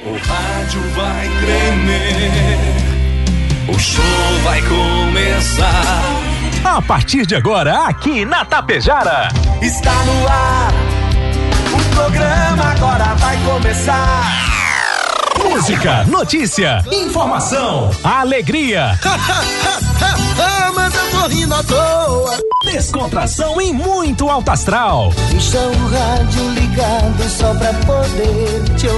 O rádio vai tremer, o show vai começar. A partir de agora, aqui na Tapejara. Está no ar, o programa agora vai começar. Música, notícia, informação, alegria. mas eu tô rindo à toa. Descontração e muito alto astral. Deixa o rádio ligado só pra poder te ouvir.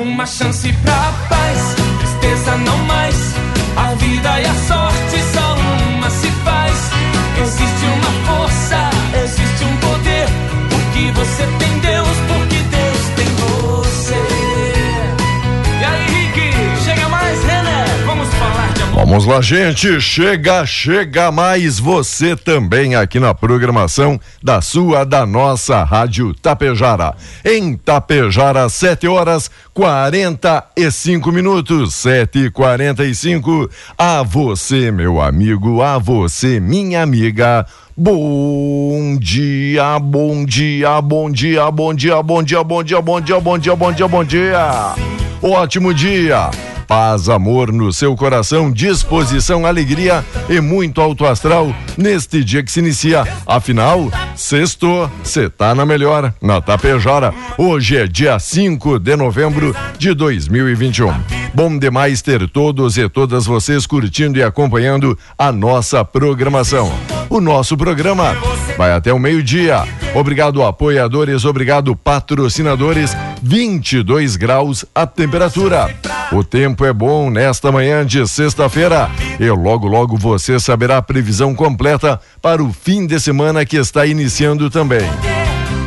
Uma chance pra paz, tristeza não mais. A vida e a Vamos lá, gente. Chega, chega mais você também aqui na programação da sua, da nossa Rádio Tapejara. Em Tapejara, 7 horas 45 minutos. 7 e 45 A você, meu amigo, a você, minha amiga. Bom dia, bom dia, bom dia, bom dia, bom dia, bom dia, bom dia, bom dia, bom dia, bom dia. Ótimo dia. Paz, amor no seu coração, disposição, alegria e muito alto astral neste dia que se inicia. Afinal, sexto, cê tá na melhor, na Tapejara. Hoje é dia 5 de novembro de 2021. Bom demais ter todos e todas vocês curtindo e acompanhando a nossa programação. O nosso programa vai até o meio-dia. Obrigado, apoiadores, obrigado, patrocinadores. 22 graus a temperatura. O tempo é bom nesta manhã de sexta-feira. E logo, logo você saberá a previsão completa para o fim de semana que está iniciando também.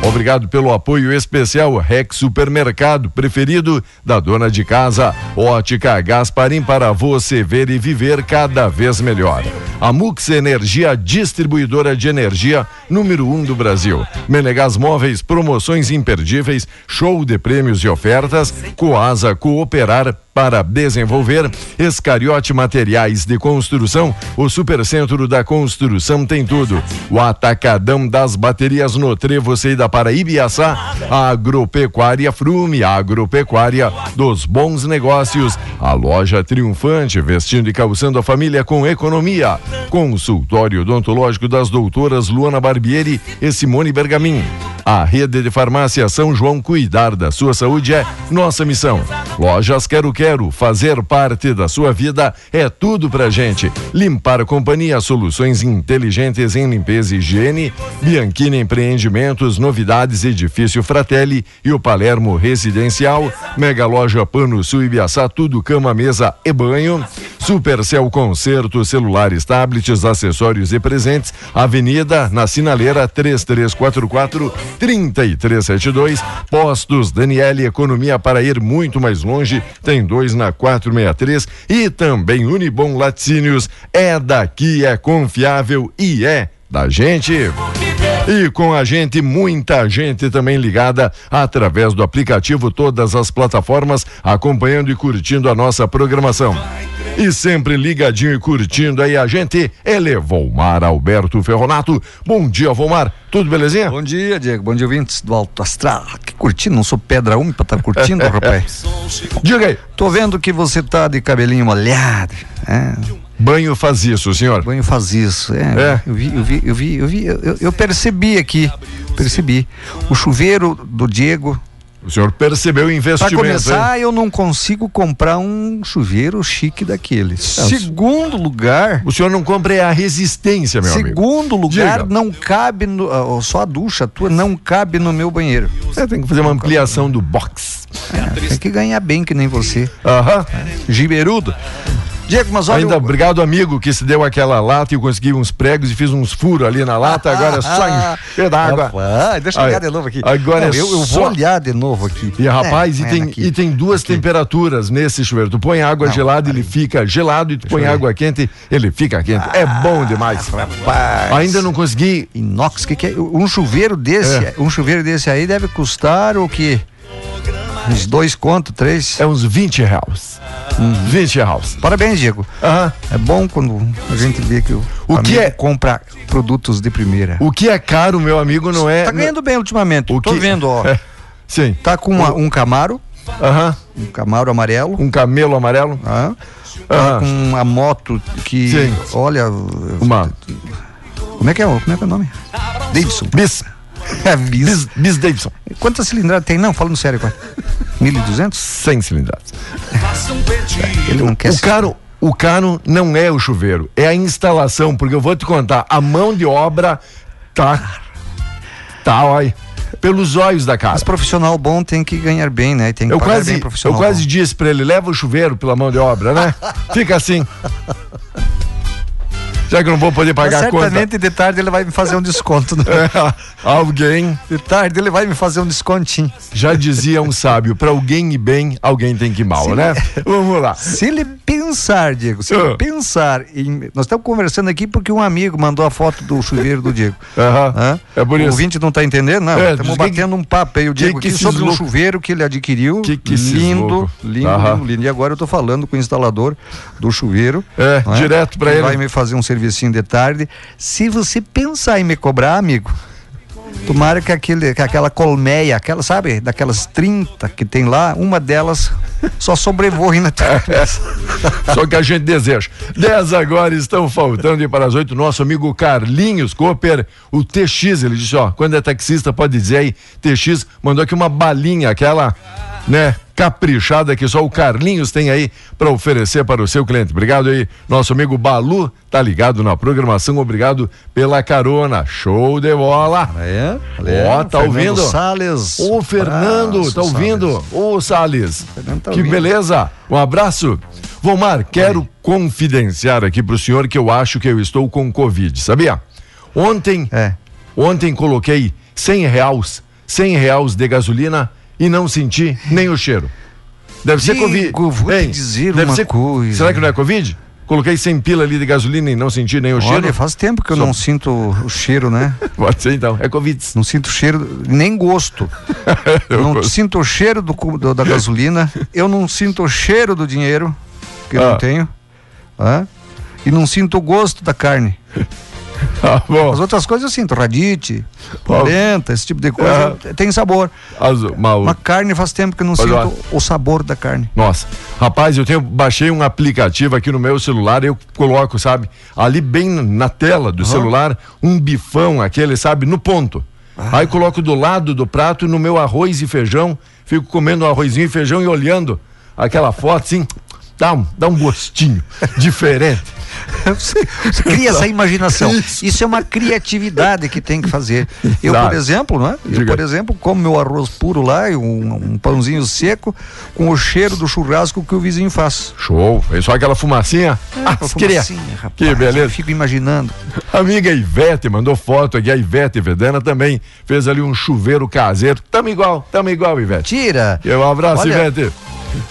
Obrigado pelo apoio especial Rex Supermercado, preferido da dona de casa. Ótica Gasparim para você ver e viver cada vez melhor. A Mux Energia, distribuidora de energia número um do Brasil. Menegas Móveis, promoções imperdíveis, show de prêmios e ofertas. Coasa Cooperar para desenvolver. Escariote Materiais de Construção, o Supercentro da Construção tem tudo. O Atacadão das Baterias no Trevo da Paraíba e Açá. A Agropecuária Frume, a agropecuária dos bons negócios. A loja triunfante, vestindo e calçando a família com economia. Consultório odontológico das doutoras Luana Barbieri e Simone Bergamin. A rede de farmácia São João cuidar da sua saúde é nossa missão. Lojas Quero Quero, fazer parte da sua vida é tudo pra gente. Limpar a companhia, soluções inteligentes em limpeza e higiene. Bianchini Empreendimentos, novidades Edifício Fratelli e o Palermo Residencial. Mega Loja Pano Sul Ibiaçá, tudo cama, mesa e banho. Supercel Concerto, celulares, tablets, acessórios e presentes. Avenida, na Sinaleira 3344 3372. Postos Daniele Economia para ir muito mais longe. Tem dois na 463 e também Unibom Laticínios. É daqui, é confiável e é da gente. E com a gente, muita gente também ligada através do aplicativo, todas as plataformas, acompanhando e curtindo a nossa programação. E sempre ligadinho e curtindo aí a gente, ele é Volmar Alberto Ferronato. Bom dia, Volmar. Tudo belezinha? Bom dia, Diego. Bom dia, ouvintes do Alto Astral. Que curtindo, não sou pedra úmida pra estar tá curtindo, rapaz. Diga aí. Tô vendo que você tá de cabelinho molhado. É. Banho faz isso, senhor. Banho faz isso. É. É. Eu vi, eu vi, eu vi, eu vi, eu, eu percebi aqui. Percebi. O chuveiro do Diego O senhor percebeu o Para investimento. começar, hein? eu não consigo comprar um chuveiro chique daquele. Segundo lugar, O senhor não compra é a resistência, meu amigo. segundo lugar, Diga. não cabe no, ah, só a ducha tua não cabe no meu banheiro. Você tem que fazer uma ampliação do box. É, tem que ganhar bem que nem você. Aham. Giberudo. Diego, mas olha, Ainda eu- obrigado, amigo, que se deu aquela lata e eu consegui uns pregos e fiz uns furos ali na lata. Agora é só encher d'água. Rapaz, deixa eu Aí, olhar de novo aqui. agora Não, é eu, eu só- vou olhar de novo aqui. E rapaz, É, e, é tem, aqui. e tem duas temperaturas nesse chuveiro. Tu põe água Não, gelada, ele fica gelado, e tu põe água quente, ele fica quente. é bom demais. Rapaz. Ainda não consegui. Inox, que que é? Um chuveiro desse, É. um chuveiro desse aí deve custar o quê? Uns dois conto, três. É uns 20 reais. Uhum. 20 reais. Parabéns, Diego. Aham. É bom quando a gente vê que o, O que é- compra produtos de primeira. O que é caro, meu amigo, não é. Tá ganhando bem ultimamente. O Tô que- vendo, ó. É. Sim. Tá com uma- um Camaro, Aham. um Camaro amarelo. Um camelo amarelo. Tá? Tá Aham. com uma moto que, Sim. olha, Uma. como é que é, o- como é que é o nome? Davidson. Bis. É, bis. Bis, Bis Davidson. Quantas cilindradas tem? Não, falando sério agora. 1.200? 100 cilindradas. Ele não quer O caro, o caro não é o chuveiro, é a instalação, porque eu vou te contar, a mão de obra tá. Tá, olha. Pelos olhos da casa. Mas profissional bom tem que ganhar bem, né? Tem que Eu quase, eu quase bom. disse pra ele, leva o chuveiro pela mão de obra, né? Fica assim. Já que eu não vou poder Mas pagar a conta. certamente de tarde ele vai me fazer um desconto. né? É, alguém, De tarde ele vai me fazer um descontinho. já dizia um sábio, pra alguém ir bem, alguém tem que ir mal, Sim. né? Vamos lá. Se ele pensar, Diego, se ele Ah. pensar em. Nós estamos conversando aqui porque um amigo mandou a foto do chuveiro do Diego. Hã? é por O isso. ouvinte não está entendendo? Não, É, estamos diz que- batendo um papo aí, o Diego, que aqui esses sobre um loucos- chuveiro que ele adquiriu. Que que lindo, lindo, lindo, lindo. E agora eu estou falando com o instalador do chuveiro. É, não direto que ele. Vai me fazer um servicinho de tarde. Se você pensar em me cobrar, amigo. Tomara que, aquele, que aquela colmeia, aquela, sabe, daquelas 30 que tem lá, uma delas só sobrevoe na tua cabeça. Só que a gente deseja. 10 agora estão faltando e para as 8, nosso amigo Carlinhos Cooper, o TX, ele disse, ó, quando é taxista pode dizer aí, TX mandou aqui uma balinha, aquela, né, caprichada que só o Carlinhos tem aí para oferecer para o seu cliente. Obrigado aí, nosso amigo Balu, tá ligado na programação, obrigado pela carona. Show de bola. É? Ó, tá Fernando ouvindo? Salles. Ô, Fernando, Abraço, tá ouvindo? Ô, Salles. Fernando tá que ouvindo. beleza. Um abraço. Vomar, quero confidenciar aqui pro senhor que eu acho que eu estou com Covid, sabia? Ontem, É. ontem coloquei 100 reais, 100 reais de gasolina e não senti nem o cheiro. Deve ser Diego, Covid. vou te Hein? dizer Deve uma ser- coisa. Será que não é Covid? Coloquei 100 pila ali de gasolina e não senti nem o cheiro. Olha, faz tempo que eu Só- não sinto o cheiro, né? Pode ser então, é Covid. Não sinto cheiro, nem gosto. Eu não gosto. sinto o cheiro do, do- da gasolina. Eu não sinto o cheiro do dinheiro, que eu Ah. não tenho. Hã? E não sinto o gosto da carne. Tá bom. As outras coisas eu sinto, radite, polenta, esse tipo de coisa, tem sabor. Azul, mal. Uma carne faz tempo que eu não Mas, sinto ó. o sabor da carne. Nossa, rapaz, eu tenho baixei um aplicativo aqui no meu celular, eu coloco, sabe, ali bem na tela do celular, um bifão aquele, sabe, no ponto. Ah. Aí coloco do lado do prato no meu arroz e feijão, fico comendo um arrozinho e feijão e olhando aquela foto assim, dá um, dá um gostinho diferente. Você você cria essa imaginação. Isso. Isso. é uma criatividade que tem que fazer. Eu, Exato. por exemplo, né? Eu, Diga. por exemplo, como meu arroz puro lá e um, um pãozinho seco com o cheiro do churrasco que o vizinho faz. Show, é só aquela fumacinha. Ah, Uma queria. fumacinha, rapaz, Que beleza. eu Fico imaginando. Amiga Ivete mandou foto aqui, a Ivete Vedana também fez ali um chuveiro caseiro. Tamo igual, tamo igual, Ivete. Tira. E um abraço, Olha, Ivete.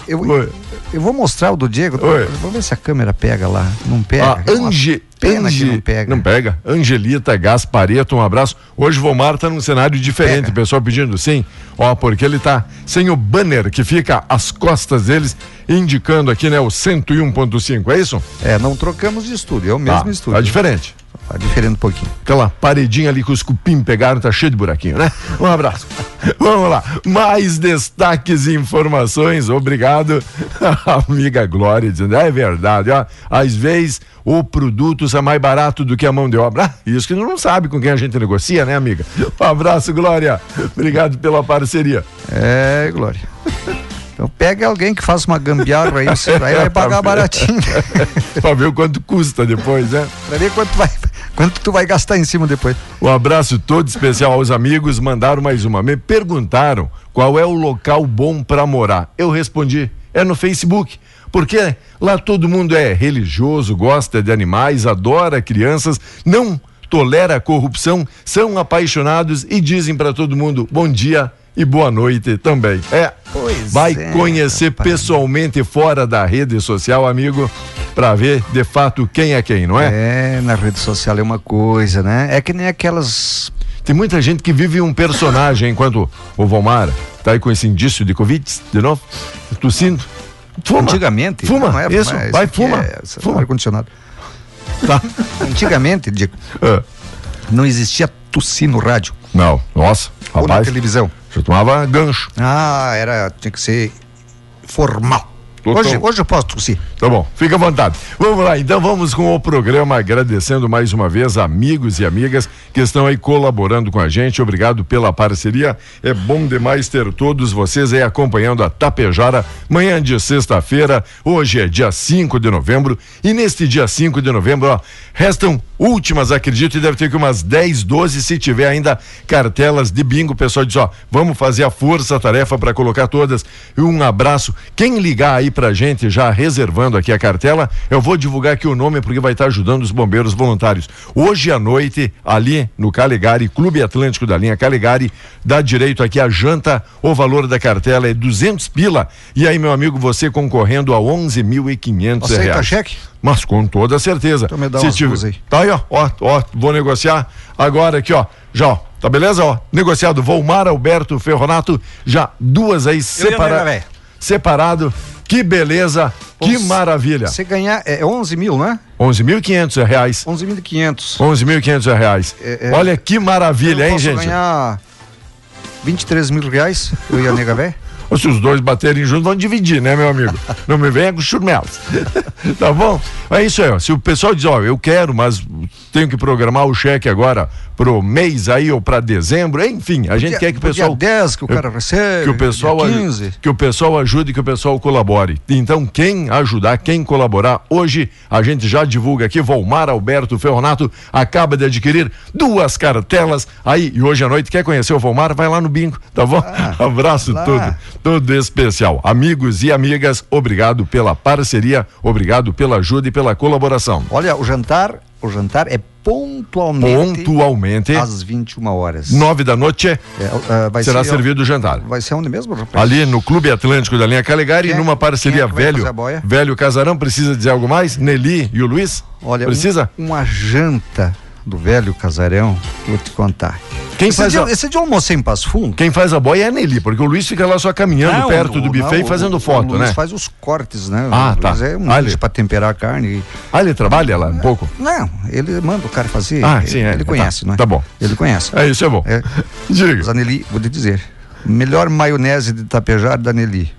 Eu, Oi. Eu vou mostrar o do Diego. Oi. Vou ver se a câmera pega lá. Não pega. Ah, É Ange, pena Ange, que não pega. Não pega. Angelita Gaspareto, um abraço. Hoje o Vomar tá num cenário diferente, o pessoal pedindo sim. Ó, porque ele tá sem o banner que fica às costas deles, indicando aqui, né, o 101.5, é isso? É, não trocamos de estúdio, é o mesmo tá, estúdio. Tá diferente. Tá diferente um pouquinho. Aquela paredinha ali que os cupim pegaram, tá cheio de buraquinho, né? Um abraço. Vamos lá. Mais destaques e informações. Obrigado, amiga Glória, dizendo, é verdade, ó. Às vezes o produto sai mais barato do que a mão de obra. Ah, isso que não sabe com quem a gente negocia, né, amiga? Um abraço, Glória. Obrigado pela parceria. É, Glória. Então pega alguém que faça uma gambiarra aí, você vai, vai pagar baratinho. pra ver o quanto custa depois, né? pra ver quanto vai, quanto tu vai gastar em cima depois. Um abraço todo especial aos amigos. Mandaram mais uma. Me perguntaram qual é o local bom para morar. Eu respondi: é no Facebook. Porque lá todo mundo é religioso, gosta de animais, adora crianças, não tolera a corrupção, são apaixonados e dizem para todo mundo bom dia e boa noite também. É, Pois vai é, conhecer rapaz. pessoalmente fora da rede social, amigo, para ver de fato quem é quem, não é? É, na rede social é uma coisa, né? É que nem aquelas. Tem muita gente que vive um personagem enquanto o Valmar tá aí com esse indício de Covid de novo, tossindo. Fuma. Antigamente. Fuma, não é, isso, vai, fuma. É, Fuma. ar-condicionado. Tá. Antigamente, digo, Ah, não existia tossir no rádio não, nossa, ou na televisão. Já tomava gancho. Ah, era, tinha que ser formal. Hoje, hoje eu posso tossir. Tá bom, fica à vontade. Vamos lá, então vamos com o programa agradecendo mais uma vez amigos e amigas que estão aí colaborando com a gente. Obrigado pela parceria. É bom demais ter todos vocês aí acompanhando a Tapejara manhã de sexta-feira. Hoje é dia 5 de novembro e neste dia 5 de novembro, ó, restam últimas, acredito, e deve ter que umas 10, 12 se tiver ainda cartelas de bingo. O pessoal diz, ó, vamos fazer a força-tarefa para colocar todas. E um abraço. Quem ligar aí pra gente, já reservando aqui a cartela, eu vou divulgar aqui o nome porque vai estar ajudando os bombeiros voluntários. Hoje à noite, ali no Calegari, Clube Atlântico da linha Calegari, dá direito aqui a janta. O valor da cartela é 200 pila. E aí, meu amigo, você concorrendo a 11.500 Aceita reais. cheque? Mas com toda certeza. Então me dá Se tiver- aí. Tá aí, ó, ó, ó, vou negociar agora aqui, ó, já, ó, tá beleza, ó, negociado, Volmar Alberto Ferronato, já duas aí véi. separado, que beleza, que maravilha, Você ganhar, é 11 mil, né? 11.500 reais, 11.500. 11.500 reais, É, é. olha que maravilha, hein, posso gente, ganhar 23 mil reais, eu e a nega véia. Se os dois baterem juntos, vão dividir, né, meu amigo? Não me venha com churmelas. tá bom? É isso aí, ó. Se o pessoal diz, ó, eu quero, mas tenho que programar o cheque agora pro mês aí ou para dezembro, enfim, a gente Dia- quer que o pessoal Dia 10 que o cara recebe. que o pessoal dia aju- 15. que o pessoal ajude, que o pessoal colabore. Então, quem ajudar, quem colaborar, hoje a gente já divulga aqui, Volmar Alberto Ferronato acaba de adquirir duas cartelas aí e hoje à noite quer conhecer o Volmar, vai lá no bingo, tá bom? Abraço Ah, lá. todo, todo especial. Amigos e amigas, obrigado pela parceria, obrigado pela ajuda e pela colaboração. Olha, o jantar, o jantar é pontualmente Pontualmente, às 21 horas. nove da noite, É, vai será ser, servido o jantar. Vai ser onde mesmo, rapaz? Ali no Clube Atlântico da linha Calegari, Quem é- numa parceria é velho, velho Casarão, precisa dizer algo mais? Nelly e o Luiz? Olha, Precisa? um- uma janta do velho casarão, vou te contar. Quem esse, faz dia, a- esse dia almocei em Passo Fundo. Quem faz a boia é a Nelly, porque o Luiz fica lá só caminhando Não, perto do buffet não, e fazendo o- foto, o Luiz né? faz os cortes, né? Ah, tá. É um Ah, pra temperar a carne. Ah, ele trabalha lá um pouco? Não, ele manda o cara fazer. Ah, ele, sim, é. Ele Tá. conhece, não é? Tá bom. Ele conhece. É isso, é bom. É. Diga. Zanelli, vou te dizer. Melhor maionese de tapejar da Nelly.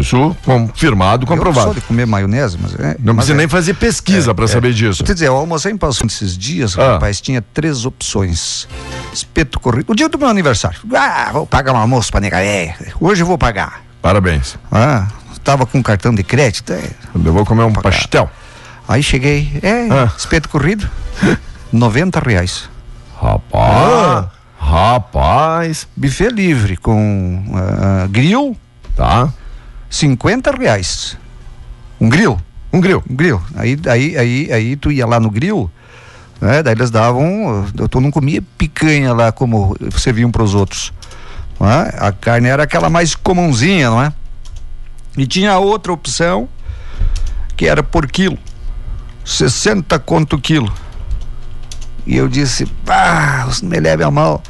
Isso confirmado, Eu comprovado. sou de comer maionese, mas é. Não mas precisa é. nem fazer pesquisa pra saber disso. Te dizer, eu almocei em Passo esses dias, Ah. rapaz, tinha três opções. Espeto corrido. O dia do meu aniversário. Ah, vou pagar um almoço pra nega véia. Hoje eu vou pagar. Parabéns. Ah, tava com cartão de crédito. é. Eu vou comer um Pagar. pastel. Aí cheguei. É, Ah. espeto corrido. 90 reais. Rapaz. Rapaz. Buffet livre com ah, grill, Tá. 50 reais. Um grill. Um grill. Um grill. Aí, aí, aí, aí tu ia lá no grill, né? Daí eles davam. Tu não comia picanha lá como serviam para os outros. é? A carne era aquela mais comumzinha, não é? E tinha outra opção que era por quilo. 60 conto quilo. E eu disse, ah, me leve a mal.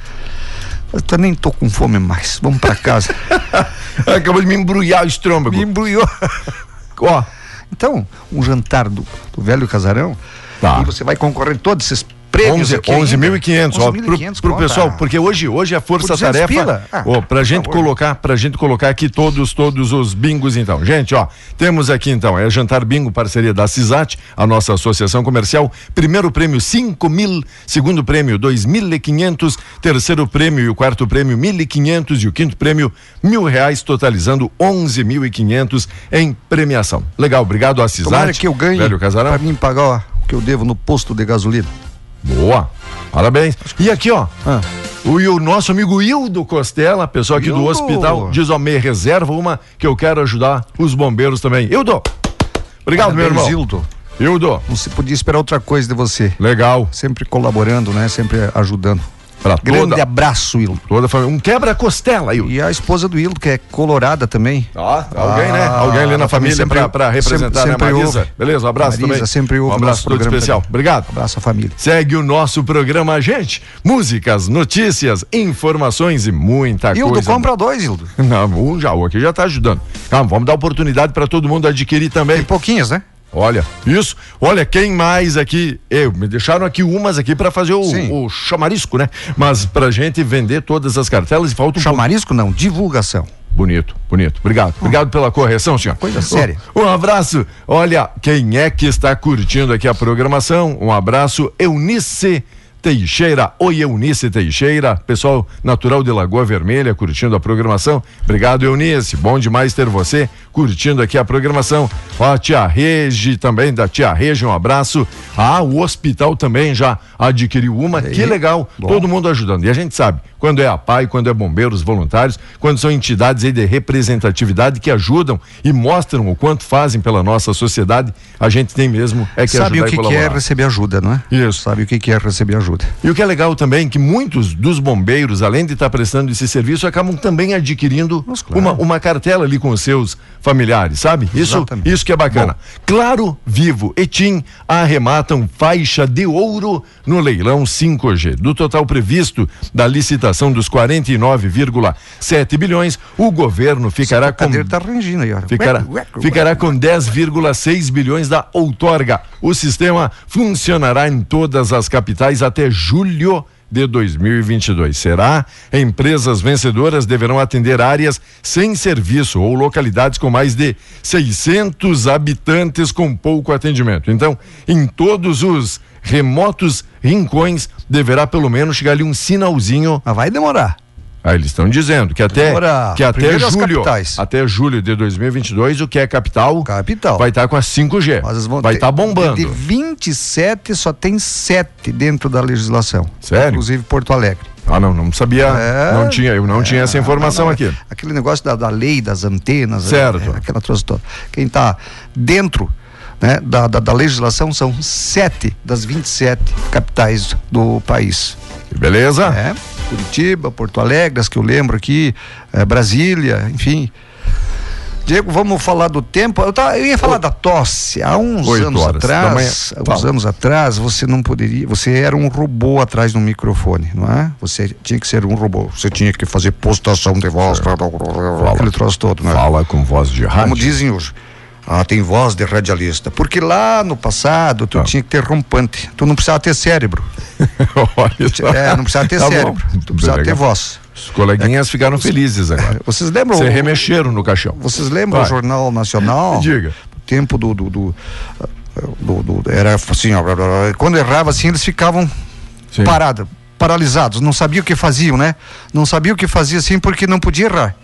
Eu nem tô com fome mais. Vamos para casa. Acabou de me embrulhar o estômago. Me embrulhou. Ó, Então, um jantar do, do velho casarão Tá. E você vai concorrer todos esses prêmios 11 aqui ainda. 11.500, ó, pro, 11.500 pro conta. pessoal, porque hoje, hoje é 200 força-tarefa? Ah, ó, pra por gente favor. colocar, pra gente colocar aqui todos, todos os bingos então. Gente, ó, temos aqui então, é Jantar Bingo, parceria da CISAT, a nossa associação comercial, primeiro prêmio 5 mil, segundo prêmio 2.500, terceiro prêmio e o quarto prêmio 1.500 e o quinto prêmio mil reais, totalizando 11.500 em premiação. Legal, obrigado à CISAT. Tomara que eu ganhe Velho Casarão. pra mim pagar ó, o que eu devo no posto de gasolina. Boa. Parabéns. E aqui, ó. Ah. O, e o nosso amigo Hildo Costela, pessoal aqui do Hildo. hospital, diz: Ó, me reserva uma que eu quero ajudar os bombeiros também. Hildo! Obrigado, meu Parabéns, irmão. Hildo. Hildo, Não se podia esperar outra coisa de você. legal. Sempre colaborando, né? Sempre ajudando. Pra Grande toda, abraço, Hildo. toda família. Um quebra-costela, Hildo. E a esposa do Hildo, que é colorada também. Ó, alguém, né? Ah, Alguém ali na ela também família sempre- pra, pra representar, sempre- sempre né, Marisa? ouve. Beleza, um abraço Marisa também. sempre ouve um abraço todo especial. também. Obrigado. Abraço à família. Segue o nosso programa, gente. Músicas, notícias, informações e muita Hildo, coisa. compra dois, Hildo. Não, um já, o aqui já tá ajudando. Calma, vamos dar oportunidade para todo mundo adquirir também. Tem pouquinhos, né? Olha, isso. Olha, quem mais aqui? Eu, me deixaram aqui umas aqui para fazer o, o chamarisco, né? Mas pra gente vender todas as cartelas e falta um. Chamarisco não, divulgação. Bonito, bonito. Obrigado. Obrigado pela correção, senhor. Coisa séria. Um, um abraço. Olha, quem é que está curtindo aqui a programação? Um abraço, Eunice Teixeira. Oi, Eunice Teixeira. Pessoal natural de Lagoa Vermelha, curtindo a programação. Obrigado, Eunice. Bom demais ter você curtindo aqui a programação. Ó, a tia Regi também, da tia Regi, um abraço. Ah, o hospital também já adquiriu uma. Que legal. Todo mundo ajudando. E a gente sabe, quando é a PAI, quando é bombeiros voluntários, quando são entidades aí de representatividade que ajudam e mostram o quanto fazem pela nossa sociedade, a gente tem mesmo é que Sabe ajudar o que, que é receber ajuda, não é? Isso. Sabe o que, que é receber ajuda. E o que é legal também, que muitos dos bombeiros, além de estar prestando esse serviço, acabam também adquirindo Mas claro. uma, uma cartela ali com os seus familiares, sabe? Isso, Exatamente. isso que é bacana. Claro, Vivo e TIM arrematam faixa de ouro no leilão 5G. Do total previsto da licitação dos 49,7 bilhões, o governo ficará O com tá rangindo aí. Ficará, ficará com 10,6 bilhões da outorga. O sistema funcionará em todas as capitais até julho de 2022. Será? Empresas vencedoras deverão atender áreas sem serviço ou localidades com mais de 600 habitantes com pouco atendimento. Então, em todos os remotos rincões deverá pelo menos chegar ali um sinalzinho Mas vai demorar. Aí eles estão dizendo que até Agora, que até julho, até julho de 2022, o que é capital, Capital. vai estar com a 5G. Mas eles vão vai estar bombando. De 27, só tem 7 dentro da legislação. Sério? Inclusive Porto Alegre. Ah, não, não sabia, É. não tinha, eu não tinha essa informação Não, não, aqui. Aquele negócio da, da lei das antenas. Certo. é, aquela trouxe toda. Quem está dentro né, da, da, da legislação são sete das 27 capitais do país. Beleza? É, Curitiba, Porto Alegre, as que eu lembro aqui, é, Brasília, enfim. Diego, vamos falar do tempo. Eu, tava- eu ia falar da tosse. Há uns Oito anos atrás, há uns Fala. anos atrás, você não poderia. Você era um robô atrás do microfone, não é? Você tinha que ser um robô. Você tinha que fazer postação de voz, blá, aquele troço todo, né? Fala com voz de rádio. Como dizem hoje. Ah, tem voz de radialista. Porque lá no passado tu Ah. tinha que ter rompante. Tu não precisava ter cérebro. Olha só. É, não precisava ter Tá bom. cérebro. Tu precisava ter Legal. voz. Os coleguinhas ficaram felizes agora. Vocês lembram? Você remexeram no caixão. Vocês lembram Vai. o Jornal Nacional? Diga. Do tempo do. do, do, do- do- era assim, ó, quando errava assim, eles ficavam Sim. parados, paralisados, não sabiam o que faziam, né? Não sabiam o que fazia assim porque não podia errar.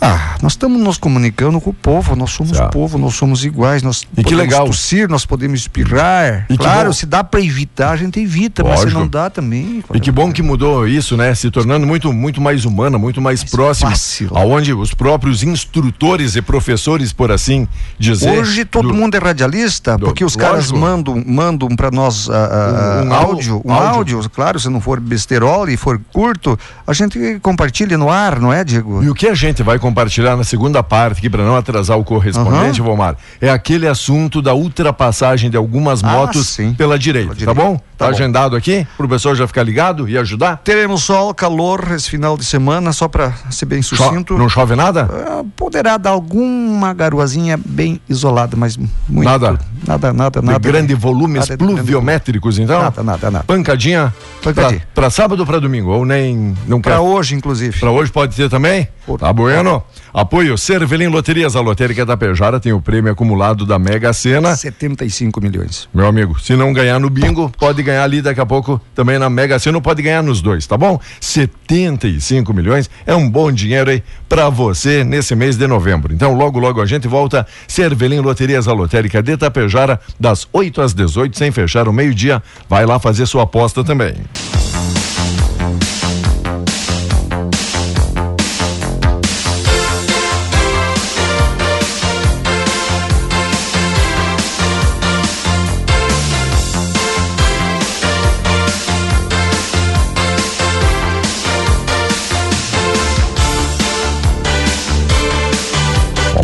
Ah, nós estamos nos comunicando com o povo, nós somos povo, nós somos iguais, nós E que podemos legal. tossir, nós podemos espirrar. E que claro, se dá para evitar, a gente evita, mas se Lógico. não dá também. E que bom que mudou isso, né? Se tornando muito, muito mais humana, muito mais, próximo. fácil. Aonde os próprios instrutores e professores, por assim dizer. Hoje todo do- mundo é radialista, do- porque os caras lógico. mandam, mandam para nós ah, ah, Um- um áudio, áudio- um áudio. claro, se não for besterol e for curto, a gente compartilha no ar, não é, Diego? E o que a gente vai compartilhar na segunda parte, aqui para não atrasar o correspondente, Vomar, é aquele assunto da ultrapassagem de algumas Ah, motos pela direita, Pela tá direita. bom? Tá, Tá agendado aqui pro pessoal já ficar ligado e ajudar? Teremos sol, calor esse final de semana, só para ser bem Cho- sucinto. não chove nada? Ah, poderá dar alguma garoazinha bem isolada, mas muito. Nada? Nada, nada, De nada. grande volumes nada de grande pluviométricos, então? Nada, nada, nada. Pancadinha, Pancadinha. Pra sábado ou pra domingo? Ou nem. Para hoje, inclusive. Pra hoje pode ter também? Por- Tá bueno. Apoio Cervelim Loterias, a lotérica da Pejara tem o prêmio acumulado da Mega Sena. 75 milhões. Meu amigo, se não ganhar no bingo, pode ganhar ali daqui a pouco também na Mega Sena, ou pode ganhar nos dois, tá bom? 75 milhões é um bom dinheiro aí pra você nesse mês de novembro. Então, logo, logo a gente volta. Cervelim Loterias, a lotérica de Tapejara, das 8 às 18, sem fechar o meio-dia. Vai lá fazer sua aposta também.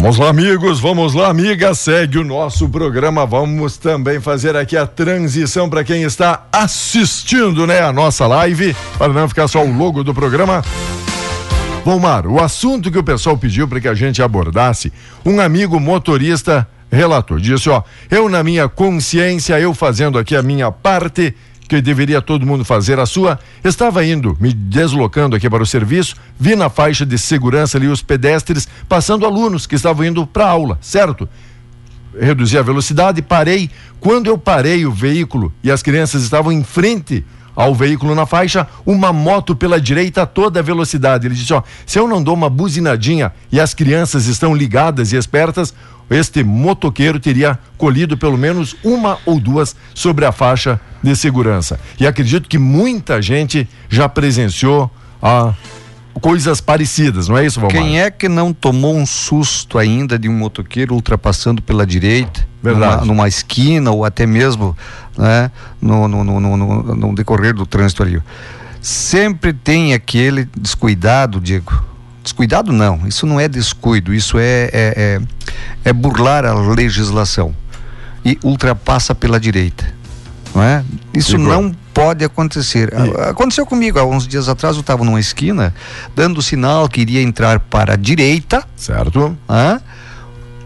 Vamos lá, amigos, vamos lá, amiga. Segue o nosso programa. Vamos também fazer aqui a transição para quem está assistindo, né, a nossa live, para não ficar só o logo do programa. Vomar, o assunto que o pessoal pediu para que a gente abordasse, um amigo motorista relatou, disse, ó, eu na minha consciência, eu fazendo aqui a minha parte, que deveria todo mundo fazer a sua, estava indo, me deslocando aqui para o serviço, vi na faixa de segurança ali os pedestres passando alunos que estavam indo para aula, certo? reduzi a velocidade, parei. Quando eu parei o veículo e as crianças estavam em frente ao veículo na faixa, uma moto pela direita a toda velocidade. Ele disse: Ó, se eu não dou uma buzinadinha e as crianças estão ligadas e espertas, este motoqueiro teria colhido pelo menos uma ou duas sobre a faixa de segurança. E acredito que muita gente já presenciou a coisas parecidas, não é isso, Valmar? Quem é que não tomou um susto ainda de um motoqueiro ultrapassando pela direita, Verdade. Numa, numa esquina ou até mesmo né, no, no, no, no, no- no decorrer do trânsito ali? Sempre tem aquele descuidado, Diego. Descuidado não, isso não é descuido, isso é, é, é, é burlar a legislação e ultrapassa pela direita. Não é? Isso Igor. não pode acontecer. Aconteceu comigo há uns dias atrás, eu estava numa esquina, dando sinal que iria entrar para a direita, Certo? Hã?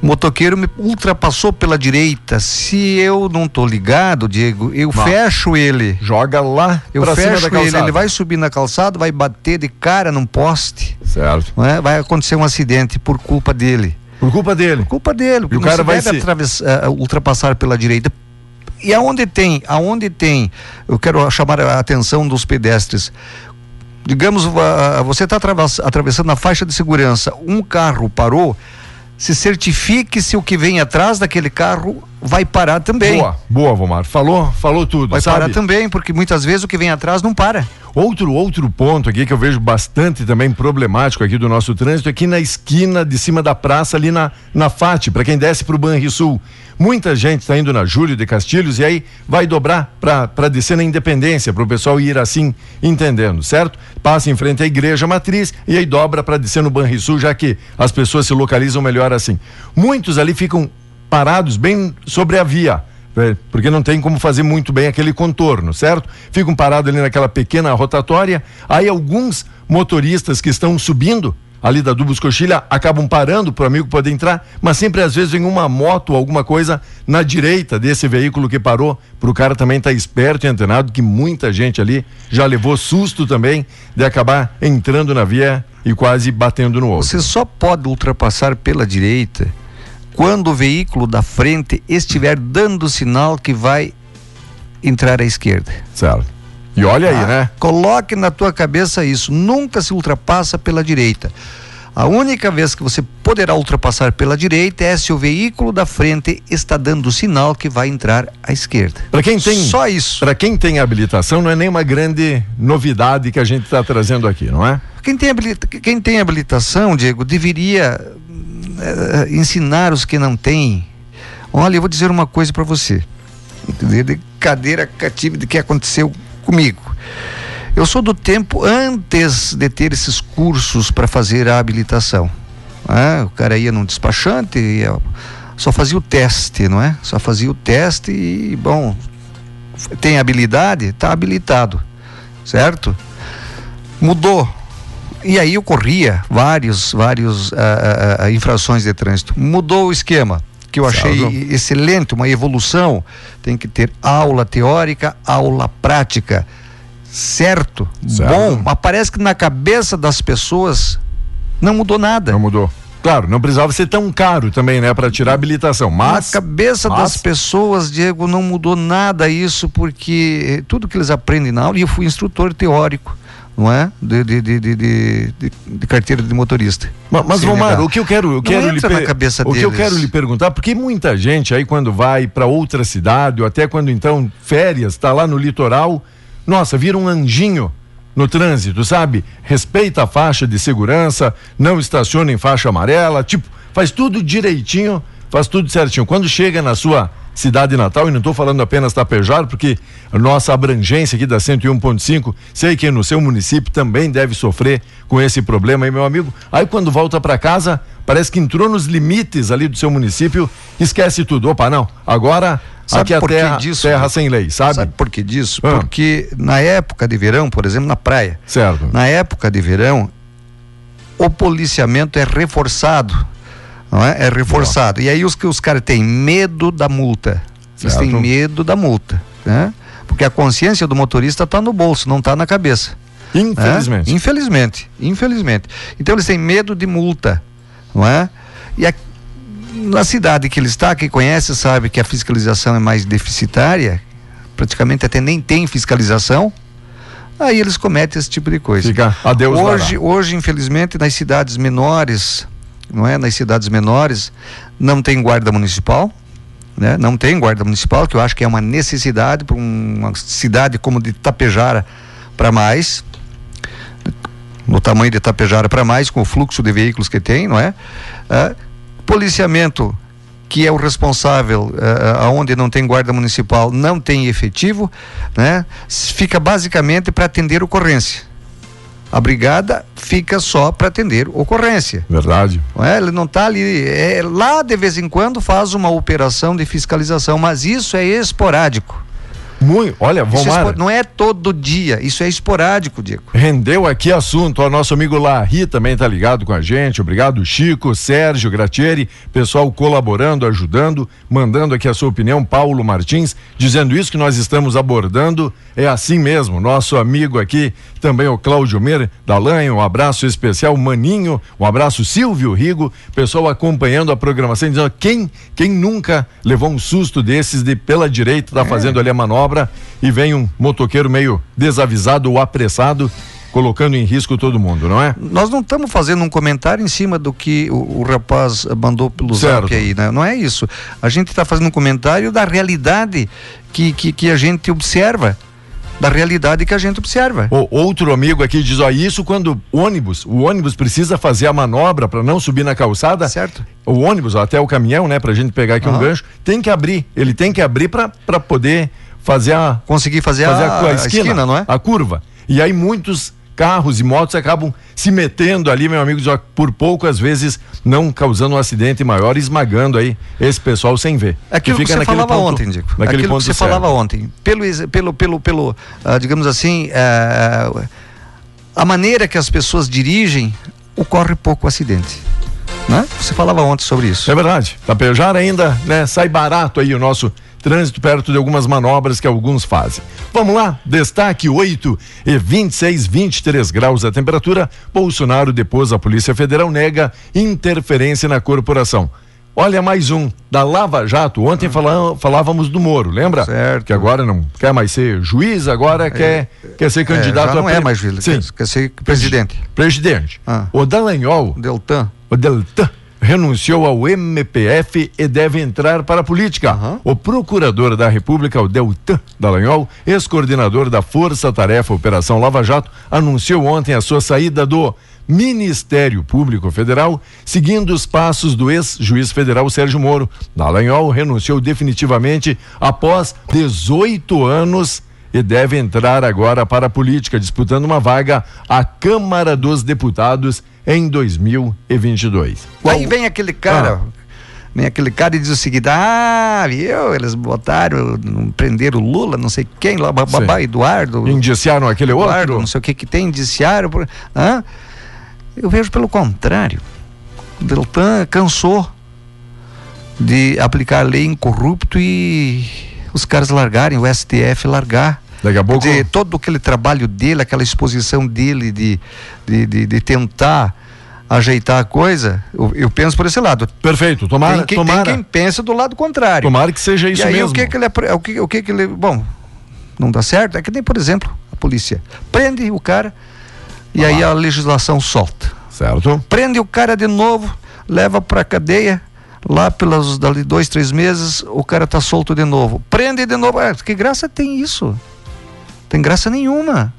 O motoqueiro me ultrapassou pela direita. Se eu não tô ligado, Diego, eu Não. fecho ele. Joga lá Eu fecho ele, ele vai subir na calçada, vai bater de cara num poste, Certo. é? vai acontecer um acidente por culpa dele. Por culpa dele. Culpa dele, porque o cara vai deve se- ah, ultrapassar pela direita. E aonde tem, aonde tem, eu quero chamar a atenção dos pedestres. Digamos, ah, você está atravessando a faixa de segurança, um carro parou, se certifique se o que vem atrás daquele carro vai parar também. Boa, boa, Vomar. Falou, falou tudo, Vai sabe? parar também, porque muitas vezes o que vem atrás não para. Outro outro ponto aqui que eu vejo bastante também problemático aqui do nosso trânsito é aqui na esquina de cima da praça ali na na FAT, para quem desce pro Banrisul. Muita gente está indo na Júlio de Castilhos e aí vai dobrar para descer na Independência, para o pessoal ir assim entendendo, certo? Passa em frente à igreja matriz e aí dobra para descer no Banrisul, já que as pessoas se localizam melhor assim. Muitos ali ficam parados bem sobre a via. é, Porque não tem como fazer muito bem aquele contorno, certo? Ficam parados ali naquela pequena rotatória. Aí alguns motoristas que estão subindo ali da Dubos Coxilha acabam parando para o amigo poder entrar, mas sempre às vezes vem uma moto ou alguma coisa na direita desse veículo que parou, para o cara também estar esperto e antenado, que muita gente ali já levou susto também de acabar entrando na via e quase batendo no outro. Você só pode ultrapassar pela direita quando o veículo da frente estiver dando sinal que vai entrar à esquerda. Certo. E olha aí, Ah, né? Coloque na tua cabeça isso. Nunca se ultrapassa pela direita. A única vez que você poderá ultrapassar pela direita é se o veículo da frente está dando sinal que vai entrar à esquerda. Para quem tem Só isso. Para quem tem habilitação, não é nenhuma grande novidade que a gente está trazendo aqui, não é? Quem tem, habilita- quem tem habilitação, Diego, deveria eh, ensinar os que não têm. Olha, eu vou dizer uma coisa para você. De, de cadeira cativa de que aconteceu comigo. Eu sou do tempo antes de ter esses cursos para fazer a habilitação. Ah, o cara ia num despachante, ia, só fazia o teste, não é? Só fazia o teste e, bom, tem habilidade, está habilitado, certo? Mudou. E aí ocorria vários, vários uh, uh, infrações de trânsito. Mudou o esquema, que eu achei certo. excelente, uma evolução. Tem que ter aula teórica, aula prática. Certo, certo. bom, mas parece que na cabeça das pessoas não mudou nada. Não mudou. Claro, não precisava ser tão caro também, né, para tirar a habilitação. Mas na cabeça mas... das pessoas, Diego, não mudou nada isso, porque tudo que eles aprendem na aula, e eu fui instrutor teórico não é? De, de, de, de, de, carteira de motorista. Mas, mas Romar, o que eu quero, eu quero lhe na cabeça o deles. que eu quero lhe perguntar, porque muita gente aí quando vai para outra cidade, ou até quando então férias, está lá no litoral, nossa, vira um anjinho no trânsito, sabe? Respeita a faixa de segurança, não estaciona em faixa amarela, tipo, faz tudo direitinho, faz tudo certinho. Quando chega na sua cidade natal, e não estou falando apenas Tapejar, porque nossa abrangência aqui da 101.5, sei que no seu município também deve sofrer com esse problema aí, meu amigo. Aí quando volta para casa, parece que entrou nos limites ali do seu município, esquece tudo. Opa, não, agora Sabe Aqui é terra, disso, terra sem lei, sabe? Sabe por que disso? Ah. Porque na época de verão, por exemplo, na praia. Certo. Na época de verão, o policiamento é reforçado. Não é? É reforçado. Boa. E aí os que os caras têm medo da multa. Eles têm medo da multa, né? Porque a consciência do motorista está no bolso, não está na cabeça. Infelizmente. Né? Infelizmente. Infelizmente. Então eles têm medo de multa, não é? E a, na cidade que ele está, quem conhece sabe que a fiscalização é mais deficitária, praticamente até nem tem fiscalização. Aí eles cometem esse tipo de coisa. Fica, adeus hoje, hoje, infelizmente, nas cidades menores, não é? Nas cidades menores, não tem guarda municipal, né? Não tem guarda municipal, que eu acho que é uma necessidade para uma cidade como de Tapejara para mais, no tamanho de Tapejara para mais, com o fluxo de veículos que tem, não é? é policiamento que é o responsável uh, aonde não tem guarda municipal não tem efetivo, né? Fica basicamente para atender ocorrência. A brigada fica só para atender ocorrência. Verdade. Não é? Ele não está ali. É, lá de vez em quando faz uma operação de fiscalização, mas isso é esporádico. Muito, olha, vamos é não é todo dia, isso é esporádico, Diego. Rendeu aqui assunto, o nosso amigo Larry também tá ligado com a gente, obrigado Chico, Sérgio, Gratieri, pessoal colaborando, ajudando, mandando aqui a sua opinião, Paulo Martins, dizendo isso que nós estamos abordando, é assim mesmo, nosso amigo aqui, também o Cláudio Mer, da Lanha, um abraço especial, Maninho, um abraço. Silvio Rigo, pessoal acompanhando a programação, dizendo quem, quem nunca levou um susto desses de pela direita, tá é. fazendo ali a manobra, manobra e vem um motoqueiro meio desavisado ou apressado colocando em risco todo mundo, não é? Nós não estamos fazendo um comentário em cima do que o, o rapaz mandou pelo certo. zap aí, né? Não é isso. A gente está fazendo um comentário da realidade que, que, que a gente observa da realidade que a gente observa. O, outro amigo aqui diz, ó, isso quando o ônibus, o ônibus precisa fazer a manobra para não subir na calçada. Certo. O ônibus, até o caminhão, né, pra gente pegar aqui uhum. um gancho, tem que abrir, ele tem que abrir para poder fazer a conseguir fazer, fazer a, a, a, esquina, esquina, não é? A curva. E aí muitos carros e motos acabam se metendo ali, meu amigo, já por pouco às vezes não causando um acidente maior, esmagando aí esse pessoal sem ver. Aquilo que, que você falava ponto, ontem, Dico. Aquilo que você falava ontem. Pelo, pelo, pelo, pelo uh, digamos assim, uh, a maneira que as pessoas dirigem, ocorre pouco acidente. Né? Você falava ontem sobre isso. É verdade. Tapejara ainda, né, sai barato aí o nosso trânsito perto de algumas manobras que alguns fazem. Vamos lá, destaque 8 e 26, 23 graus a temperatura. Bolsonaro depôs a Polícia Federal nega interferência na corporação. Olha mais um da Lava Jato. Ontem falá, falávamos do Moro, lembra? Certo. Que agora não quer mais ser juiz, agora é, quer, quer ser candidato é, já não a é mais juiz, Sim. Quer, quer ser presidente. Presidente. Ah. O Dallagnol. Deltan. O Deltan renunciou ao MPF e deve entrar para a política. Uhum. O procurador da República, o Deltan Dallagnol, ex-coordenador da Força Tarefa Operação Lava Jato, anunciou ontem a sua saída do Ministério Público Federal, seguindo os passos do ex-juiz federal Sérgio Moro. Dallagnol renunciou definitivamente após 18 anos e deve entrar agora para a política, disputando uma vaga à Câmara dos Deputados em 2022. Aí vem aquele cara. Ah. Vem aquele cara e diz o seguinte: ah, viu? Eles botaram, prenderam o Lula, não sei quem, lá, babá, Eduardo. Indiciaram aquele Eduardo, outro? não sei o que que tem, indiciaram. Por, hã? Eu vejo pelo contrário. O Deltan cansou de aplicar a lei incorrupto e os caras largarem, o STF largar. Daqui a pouco. De todo aquele trabalho dele, aquela exposição dele de, de, de, de tentar ajeitar a coisa, eu, eu penso por esse lado. Perfeito, tomara, tem, quem, tomara. tem quem pensa do lado contrário. Tomara que seja isso e aí mesmo. o que que ele o que, o que que ele, bom, não dá certo, é que nem, por exemplo, a polícia prende o cara e aí a legislação solta. Certo? Prende o cara de novo, leva pra cadeia, lá pelos dali dois, três meses, o cara tá solto de novo. Prende de novo. Ah, que graça tem isso? Tem graça nenhuma.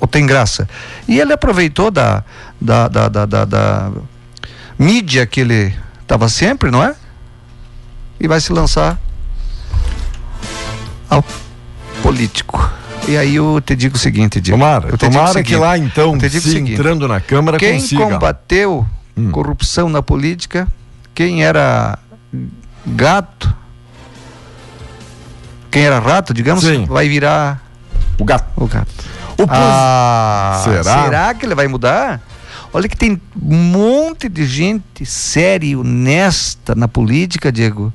Ou tem graça? E ele aproveitou da, da, da, da, da- da mídia que ele estava sempre, não é? E vai se lançar ao político. E aí eu te digo o seguinte, Diego. Tomara, eu te tomara que seguinte, lá então, te digo se seguinte, entrando na Câmara, quem consiga. combateu Hum. corrupção na política, quem era gato, quem era rato, digamos, Sim. vai virar O gato. o gato. O Ah, Será? será que ele vai mudar? Olha que tem um monte de gente séria e honesta na política, Diego.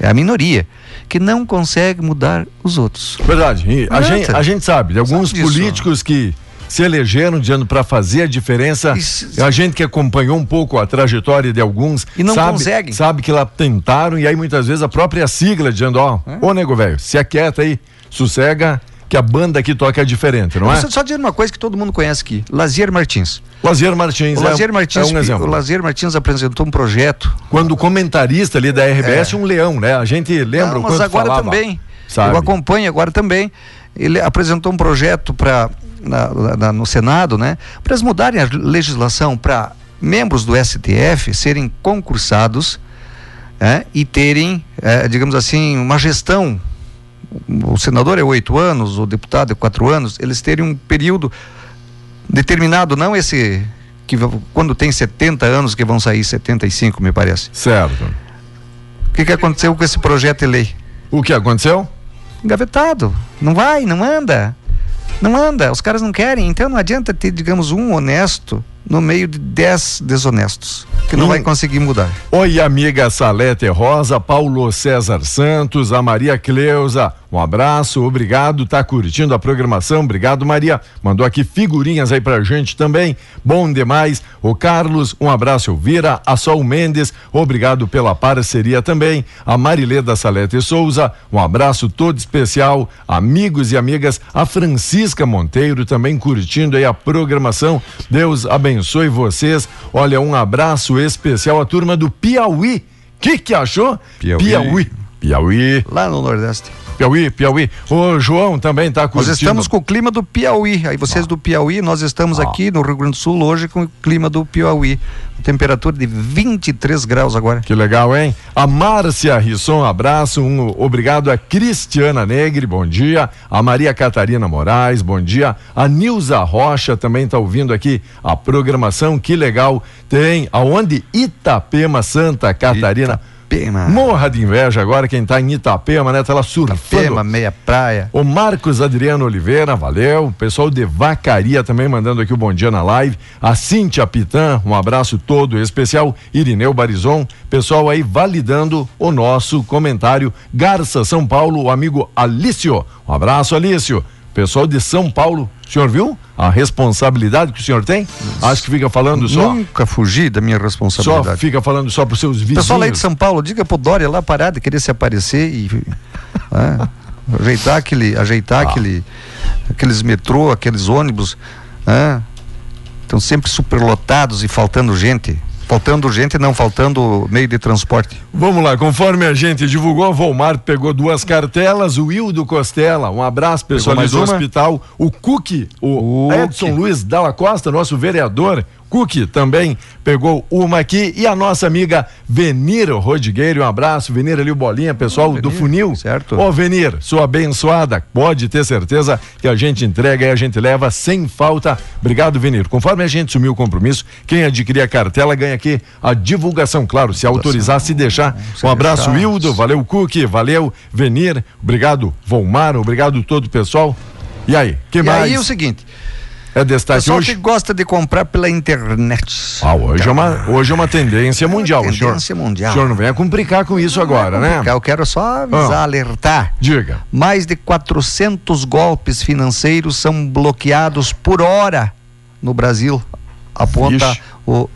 É a minoria que não consegue mudar os outros. Verdade. E a, gente, a gente sabe de alguns Sabe políticos que se elegeram dizendo para fazer a diferença. Isso- A gente que acompanhou um pouco a trajetória de alguns E não sabe, conseguem. sabe que lá tentaram e aí muitas vezes a própria sigla dizendo, ó, ô nego velho, se aquieta aí, sossega que a banda aqui toca é diferente, não é? Só, só dizer uma coisa que todo mundo conhece aqui: Lazier Martins. Lazier Martins, O é, Lazier Martins, é um exemplo. o Lazier Martins apresentou um projeto. Quando comentarista ali da RBS, um leão, né? A gente lembra É. Não, o mas quanto agora falava, também. sabe? Eu acompanho agora também. Ele apresentou um projeto para no Senado, né? Para eles mudarem a legislação para membros do STF serem concursados é, e terem, é, digamos assim, uma gestão. O senador é oito anos, o deputado é quatro anos, eles terem um período determinado, não esse que quando tem 70 anos que vão sair 75, me parece. Certo. O que, que aconteceu com esse projeto de lei? O que aconteceu? engavetado. Não vai, não anda. Não anda, os caras não querem. Então não adianta ter, digamos, um honesto no meio de dez desonestos, que não Hum. vai conseguir mudar. Oi, amiga Salete Rosa, Paulo César Santos, a Maria Cleusa, um abraço, obrigado, tá curtindo a programação, obrigado Maria, mandou aqui figurinhas aí pra gente também, bom demais, o Carlos, um abraço Elvira, a Sol Mendes, obrigado pela parceria também, a Marileda Salete Souza, um abraço todo especial, amigos e amigas, a Francisca Monteiro também curtindo aí a programação, Deus abençoe vocês, olha, um abraço especial à turma do Piauí, que que achou? Piauí. Piauí. Piauí, Lá no Nordeste. Piauí, Piauí. O João também tá Nós curtindo. estamos com o clima do Piauí. Aí vocês do Piauí, nós estamos aqui no Rio Grande do Sul hoje com o clima do Piauí. Temperatura de 23 graus agora. Que legal, hein? A Márcia Risson, abraço. Um obrigado a Cristiana Negre, bom dia. A Maria Catarina Moraes, bom dia. A Nilza Rocha também está ouvindo aqui a programação. Que legal. Tem aonde? Itapema, Santa Catarina. Itapema. Morra de inveja agora quem tá em Itapema, né? Tá lá surfando. Itapema, meia praia. O Marcos Adriano Oliveira, valeu. O pessoal de Vacaria também mandando aqui o bom dia na live. A Cíntia Pitã, um abraço todo especial. Irineu Barizon, pessoal aí validando o nosso comentário. Garça São Paulo, o amigo Alício. Um abraço, Alício. Pessoal de São Paulo, o senhor viu a responsabilidade que o senhor tem? Acho que fica falando só. Nunca fugi da minha Só responsabilidade. fica falando só pros seus vizinhos. Pessoal aí de São Paulo, diga pro Dória lá parar de querer se aparecer e né, ajeitar aquele, ajeitar Ah. aquele, aqueles metrô, aqueles ônibus, né, estão sempre superlotados e faltando gente. Faltando gente, não faltando meio de transporte. Vamos lá, conforme a gente divulgou, a Volmar pegou duas cartelas, o Wildo Costela, um abraço pessoal do hospital, o Cook, o Cook. Edson Luiz Dalla Costa, nosso vereador, Cookie também pegou uma aqui. E a nossa amiga Venir Rodigueiro, um abraço. Venir ali, o Bolinha, pessoal do Funil. certo. Ô, Venir, sua abençoada, pode ter certeza que a gente entrega e a gente leva sem falta. Obrigado, Venir. Conforme a gente sumiu o compromisso, quem adquirir a cartela ganha aqui a divulgação, claro, se autorizar, se deixar. Um abraço. Hildo, valeu, Cookie, valeu, Venir, obrigado, Volmar, obrigado todo o pessoal. E aí, que E mais? aí é o seguinte, É destaque pessoal hoje? que gosta de comprar pela internet. Ah, hoje é uma, hoje é uma tendência mundial. o senhor, tendência mundial. O senhor não venha complicar com isso agora, né? Eu quero só avisar, Ah. alertar. Diga. Mais de 400 golpes financeiros são bloqueados por hora no Brasil, aponta o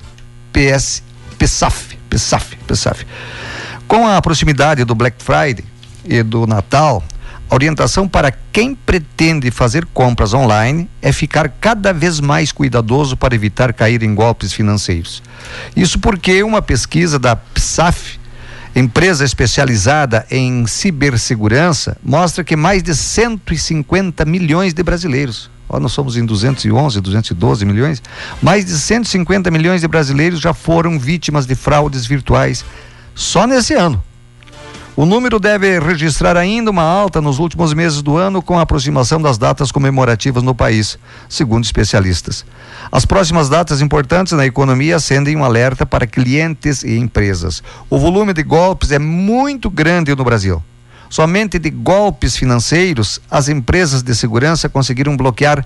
PS, PSAF, PSAF, PSAF. Com a proximidade do Black Friday e do Natal, a orientação para quem pretende fazer compras online é ficar cada vez mais cuidadoso para evitar cair em golpes financeiros. Isso porque uma pesquisa da PSAF empresa especializada em cibersegurança, mostra que mais de 150 milhões de brasileiros, ó, nós somos em 211, 212 milhões, mais de 150 milhões de brasileiros já foram vítimas de fraudes virtuais só nesse ano. O número deve registrar ainda uma alta nos últimos meses do ano com a aproximação das datas comemorativas no país, segundo especialistas. As próximas datas importantes na economia acendem um alerta para clientes e empresas. O volume de golpes é muito grande no Brasil. Somente de golpes financeiros, as empresas de segurança conseguiram bloquear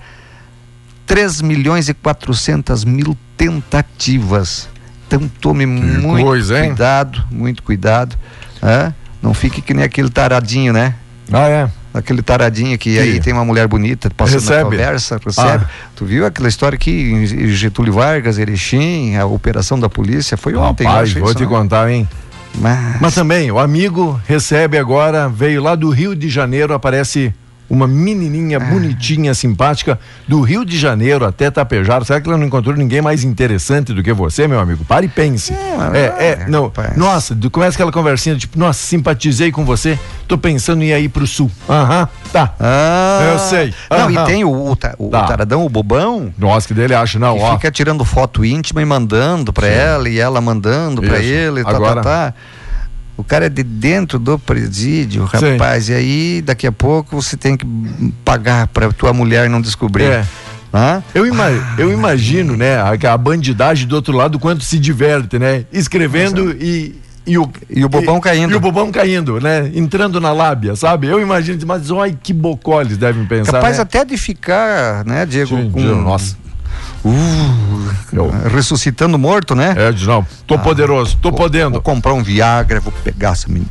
3 milhões e 400 mil tentativas. Então tome muito coisa, cuidado, muito cuidado. hã? Não fique que nem aquele taradinho, né? Ah, é. Aquele taradinho que aí tem uma mulher bonita passando Recebe. conversa, recebe. Ah. Tu viu aquela história que em Getúlio Vargas, Erechim, a operação da polícia foi ontem, Rapaz, vou te né? contar, hein? Mas, Mas também, o amigo recebe agora, veio lá do Rio de Janeiro, aparece uma menininha bonitinha, simpática, do Rio de Janeiro até Tapejar. Será que ela não encontrou ninguém mais interessante do que você, meu amigo? Pare e pense. mas- É, é, é, não. rapaz. Nossa, começa aquela conversinha, tipo, nossa, simpatizei com você, tô pensando em ir aí pro sul. Aham, tá. Ah, Eu sei. Não, e tem o, o, o Tá. taradão, o bobão, Nossa, que dele acha, não, que ó. fica tirando foto íntima e mandando pra ela, e ela mandando pra Isso. ele, tá, Agora- tá, tá. O cara é de dentro do presídio, Sim. rapaz, e aí daqui a pouco você tem que pagar pra tua mulher não descobrir. É. Eu, ima- eu imagino, né, a, a bandidagem do outro lado, quanto se diverte, né? Escrevendo e. E o, E o bobão caindo. E o bobão caindo, né? Entrando na lábia, sabe? Eu imagino, mas olha que bocó eles devem pensar. Capaz né? até de ficar, né, Diego, Sim, com, Diego, nossa. Uh, Eu- ressuscitando morto, né? É, diz, não, tô poderoso, tô Vou- podendo. Vou comprar um Viagra, vou pegar essa menina.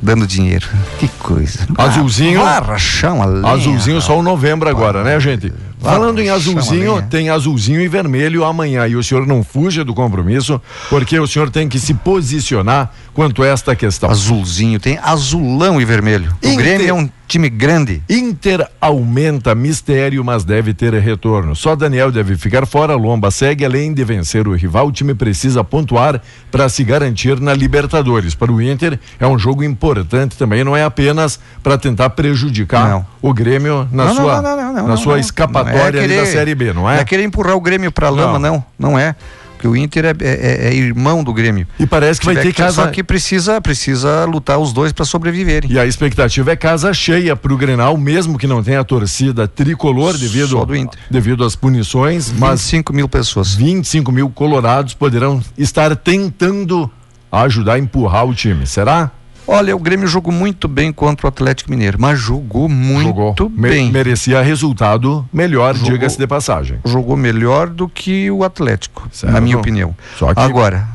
Dando dinheiro. Que coisa. Azulzinho. Ah, rachão, a lenha. Azulzinho só o novembro agora, né, gente? Falando em azulzinho, tem azulzinho e vermelho amanhã. E o senhor não fuja do compromisso, porque o senhor tem que se posicionar quanto a esta questão. Azulzinho, tem azulão e vermelho. O Inter- Grêmio é um time grande. Inter aumenta mistério, mas deve ter retorno. Só Daniel deve ficar fora. Lomba segue além de vencer o rival. O time precisa pontuar para se garantir na Libertadores. Para o Inter é um jogo importante também. Não é apenas para tentar prejudicar Não. o Grêmio na Não, sua, não, na sua escapatória Não é ali querer- da Série B, não Não é? é querer empurrar o Grêmio pra lama, Não. não. Não é. Porque o Inter é, é- é irmão do Grêmio. E parece que vai ter casa. Só que precisa, precisa lutar os dois para sobreviverem. E a expectativa é casa cheia para o Grenal, mesmo que não tenha torcida tricolor devido, Só do Inter. devido às punições, mas 25 mil pessoas. 25 mil colorados poderão estar tentando ajudar a empurrar o time. Será? Olha, o Grêmio jogou muito bem contra o Atlético Mineiro, mas jogou muito Jogou. Me- bem. merecia resultado melhor, diga-se de passagem. Jogou melhor do que o Atlético, Certo. na minha opinião. Só que- Agora,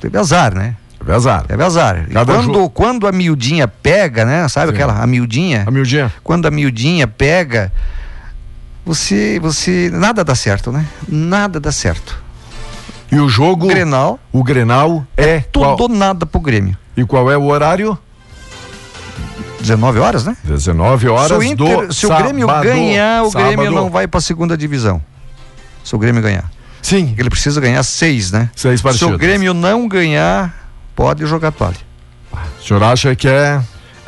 teve azar, né? Teve azar. Teve azar. E quando, jogo- quando a miudinha pega, né? Sabe Sim. aquela a miudinha? A miudinha? Quando a miudinha pega, você, você, nada dá certo, né? Nada dá certo. E o jogo, O Grenal, o Grenal é, tudo qual? nada pro Grêmio. E qual é o horário? 19 horas, né? 19 horas se o, Inter- se o Grêmio sábado. ganhar, o Grêmio Sábado. não vai pra segunda divisão. Se o Grêmio ganhar. Sim, Ele precisa ganhar seis, né? seis Se partidas. o Grêmio não ganhar, pode jogar toalha. O senhor acha que é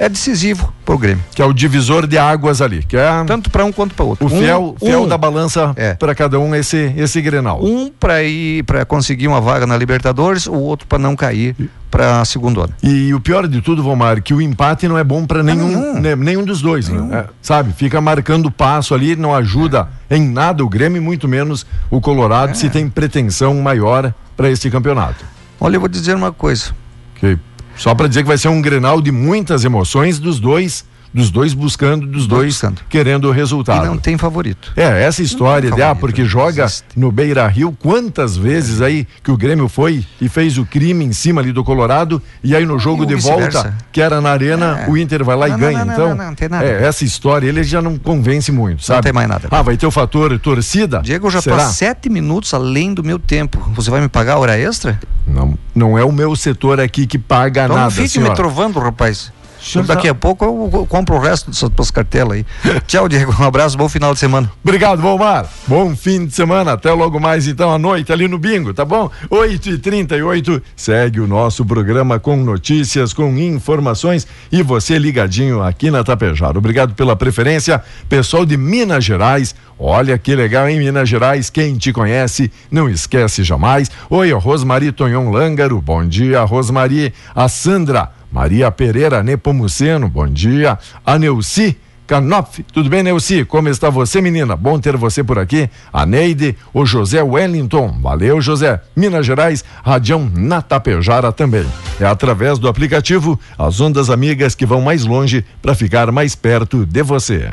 é decisivo pro Grêmio. Que é o divisor de águas ali, que é Tanto para um quanto para outro. o fiel, um, fiel um, da balança É. para cada um esse esse Grenal. Um para ir para conseguir uma vaga na Libertadores, o outro para não cair para segundo ano. E o pior de tudo, Vomar, que o empate não é bom para nenhum, nenhum. né, nenhum dos dois, né? É, sabe? Fica marcando passo ali, não ajuda em nada o Grêmio, e muito menos o Colorado, É. se tem pretensão maior para este campeonato. Olha, eu vou dizer uma coisa. Que, só para dizer que vai ser um Grenal de muitas emoções dos dois, dos dois buscando, dos dois buscando. querendo o E resultado. não tem favorito. É, essa história de, ah, porque não joga no Beira Rio, quantas vezes aí que o Grêmio foi e fez o crime em cima ali do Colorado, e aí no jogo o de volta, que era na arena, É. o Inter vai lá Não, e não, ganha. não, não, então, não, não tem nada. é, essa história ele já não convence muito, sabe? tem mais nada. Ah, vai ter o fator torcida? Diego, eu já Será? sete minutos além do meu tempo. Você vai me pagar a hora extra? Não, não é o meu setor aqui que paga Então nada, não fique senhora. me trovando, rapaz. Senhor Daqui a pouco eu, compro o resto dessas tuas cartelas aí. Tchau, Diego. Um abraço, bom final de semana. Obrigado, Volmar. Bom fim de semana. Até logo mais, então, à noite ali no Bingo, tá bom? 8h38. Segue o nosso programa com notícias, com informações e você ligadinho aqui na Tapejara. Obrigado pela preferência. Pessoal de Minas Gerais. Olha que legal em Minas Gerais. Quem te conhece, não esquece jamais. Oi, Rosmari Tonhon Lângaro. Bom dia, Rosmari. A Sandra. Maria Pereira Nepomuceno, bom dia. A Neuci Canoff, tudo bem, Neuci? Como está você, menina? Bom ter você por aqui. A Neide, o José Wellington, valeu, José. Minas Gerais, Radião na Tapejara também. É através do aplicativo as ondas amigas que vão mais longe para ficar mais perto de você.